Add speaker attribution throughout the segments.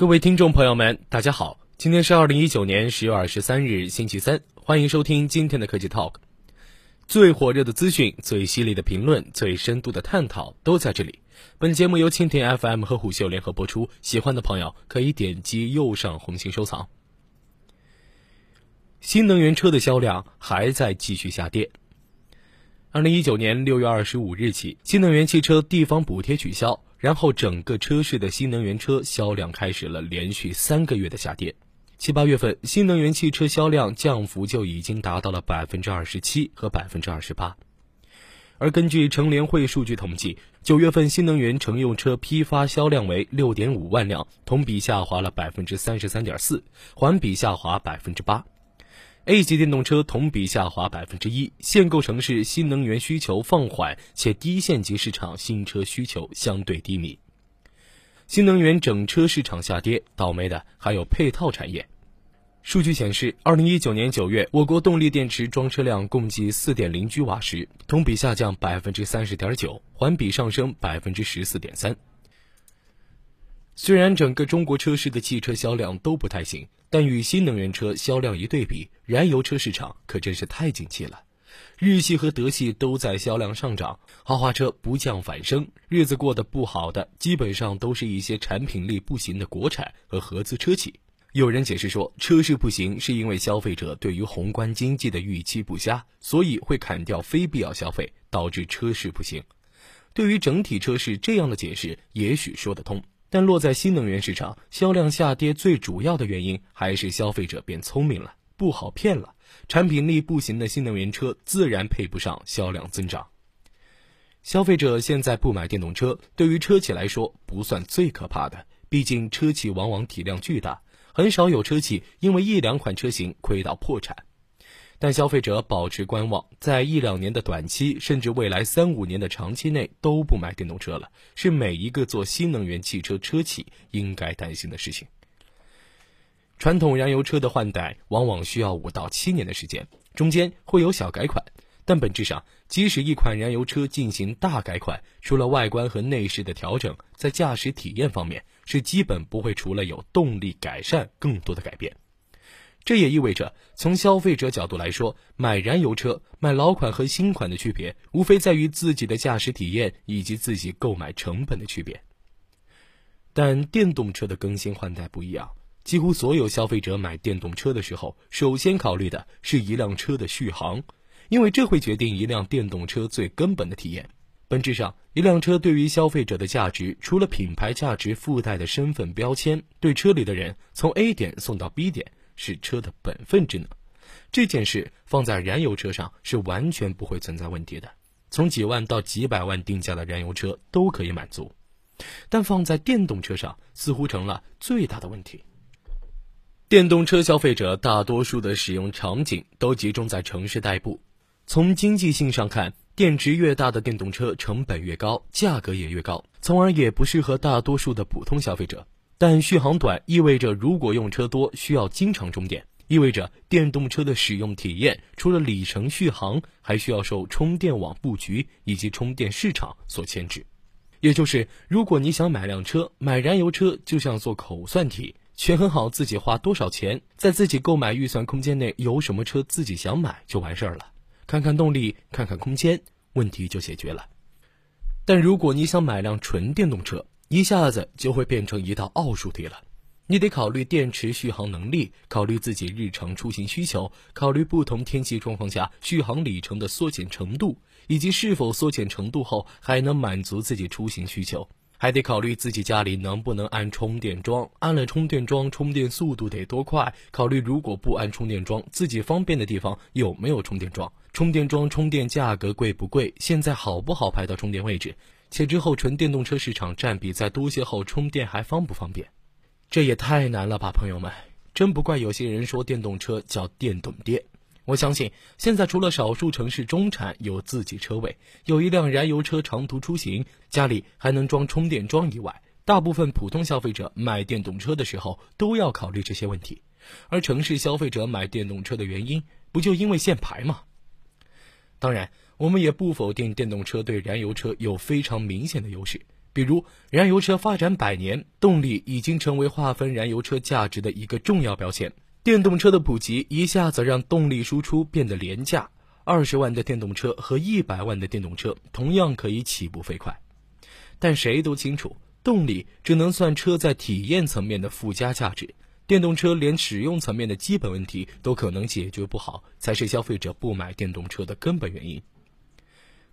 Speaker 1: 各位听众朋友们，大家好，今天是二零一九年十月二十三日，星期三，欢迎收听今天的科技 Talk。最火热的资讯、最犀利的评论、最深度的探讨都在这里。本节目由蜻蜓 FM 和虎嗅联合播出，喜欢的朋友可以点击右上红心收藏。新能源车的销量还在继续下跌。二零一九年六月二十五日起，新能源汽车地方补贴取消。然后，整个车市的新能源车销量开始了连续三个月的下跌。七八月份，新能源汽车销量降幅就已经达到了百分之二十七和百分之二十八。而根据乘联会数据统计，九月份新能源乘用车批发销量为六点五万辆，同比下滑了百分之三十三点四，环比下滑百分之八。A 级电动车同比下滑百分之一，限购城市新能源需求放缓，且低县级市场新车需求相对低迷。新能源整车市场下跌，倒霉的还有配套产业。数据显示，二零一九年九月，我国动力电池装车量共计四点零 G 瓦时，同比下降百分之三十点九，环比上升百分之十四点三。虽然整个中国车市的汽车销量都不太行。但与新能源车销量一对比，燃油车市场可真是太景气了。日系和德系都在销量上涨，豪华车不降反升。日子过得不好的，基本上都是一些产品力不行的国产和合资车企。有人解释说，车市不行是因为消费者对于宏观经济的预期不佳，所以会砍掉非必要消费，导致车市不行。对于整体车市这样的解释，也许说得通。但落在新能源市场，销量下跌最主要的原因还是消费者变聪明了，不好骗了。产品力不行的新能源车自然配不上销量增长。消费者现在不买电动车，对于车企来说不算最可怕的，毕竟车企往往体量巨大，很少有车企因为一两款车型亏到破产。但消费者保持观望，在一两年的短期，甚至未来三五年的长期内都不买电动车了，是每一个做新能源汽车车企应该担心的事情。传统燃油车的换代往往需要五到七年的时间，中间会有小改款，但本质上，即使一款燃油车进行大改款，除了外观和内饰的调整，在驾驶体验方面是基本不会除了有动力改善更多的改变。这也意味着，从消费者角度来说，买燃油车、买老款和新款的区别，无非在于自己的驾驶体验以及自己购买成本的区别。但电动车的更新换代不一样，几乎所有消费者买电动车的时候，首先考虑的是一辆车的续航，因为这会决定一辆电动车最根本的体验。本质上，一辆车对于消费者的价值，除了品牌价值附带的身份标签，对车里的人从 A 点送到 B 点。是车的本分之能，这件事放在燃油车上是完全不会存在问题的。从几万到几百万定价的燃油车都可以满足，但放在电动车上似乎成了最大的问题。电动车消费者大多数的使用场景都集中在城市代步，从经济性上看，电池越大的电动车成本越高，价格也越高，从而也不适合大多数的普通消费者。但续航短意味着，如果用车多，需要经常充电，意味着电动车的使用体验除了里程续航，还需要受充电网布局以及充电市场所牵制。也就是，如果你想买辆车，买燃油车就像做口算题，权衡好自己花多少钱，在自己购买预算空间内有什么车自己想买就完事儿了，看看动力，看看空间，问题就解决了。但如果你想买辆纯电动车，一下子就会变成一道奥数题了，你得考虑电池续航能力，考虑自己日常出行需求，考虑不同天气状况下续航里程的缩减程度，以及是否缩减程度后还能满足自己出行需求，还得考虑自己家里能不能安充电桩，安了充电桩充电速度得多快，考虑如果不安充电桩，自己方便的地方有没有充电桩，充电桩充电价格贵不贵，现在好不好排到充电位置。且之后纯电动车市场占比再多些后，充电还方不方便？这也太难了吧，朋友们！真不怪有些人说电动车叫电动爹。我相信现在除了少数城市中产有自己车位，有一辆燃油车长途出行，家里还能装充电桩以外，大部分普通消费者买电动车的时候都要考虑这些问题。而城市消费者买电动车的原因，不就因为限牌吗？当然。我们也不否定电动车对燃油车有非常明显的优势，比如，燃油车发展百年，动力已经成为划分燃油车价值的一个重要标签。电动车的普及一下子让动力输出变得廉价，二十万的电动车和一百万的电动车同样可以起步飞快。但谁都清楚，动力只能算车在体验层面的附加价值，电动车连使用层面的基本问题都可能解决不好，才是消费者不买电动车的根本原因。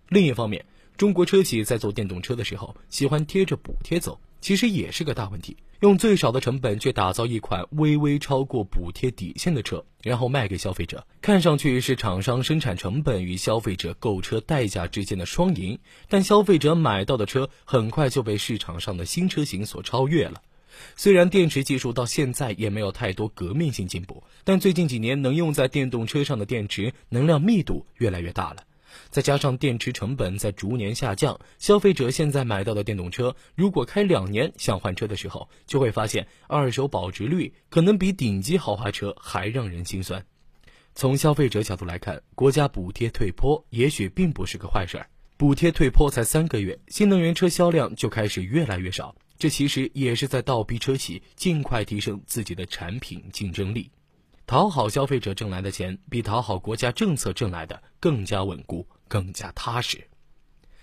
Speaker 1: 另一方面，中国车企在做电动车的时候，喜欢贴着补贴走，其实也是个大问题。用最少的成本去打造一款微微超过补贴底线的车，然后卖给消费者，看上去是厂商生产成本与消费者购车代价之间的双赢。但消费者买到的车很快就被市场上的新车型所超越了。虽然电池技术到现在也没有太多革命性进步，但最近几年能用在电动车上的电池能量密度越来越大了。再加上电池成本在逐年下降，消费者现在买到的电动车，如果开两年想换车的时候，就会发现二手保值率可能比顶级豪华车还让人心酸。从消费者角度来看，国家补贴退坡也许并不是个坏事儿。补贴退坡才三个月，新能源车销量就开始越来越少，这其实也是在倒逼车企尽快提升自己的产品竞争力。讨好消费者挣来的钱，比讨好国家政策挣来的更加稳固、更加踏实。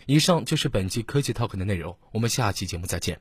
Speaker 1: 以上就是本期科技 Talk 的内容，我们下期节目再见。